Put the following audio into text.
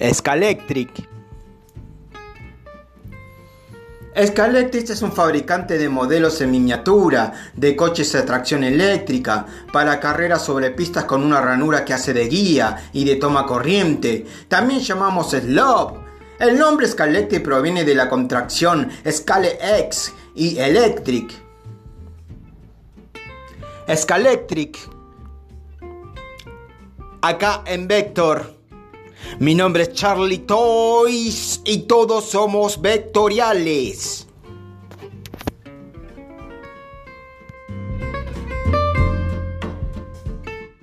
Scalectric. Scalectric es un fabricante de modelos en miniatura de coches de tracción eléctrica para carreras sobre pistas con una ranura que hace de guía y de toma corriente. También llamamos Slope. El nombre Scalectric proviene de la contracción Scale X y Electric. Scalectric. Acá en Vector. Mi nombre es Charlie Toys y todos somos vectoriales.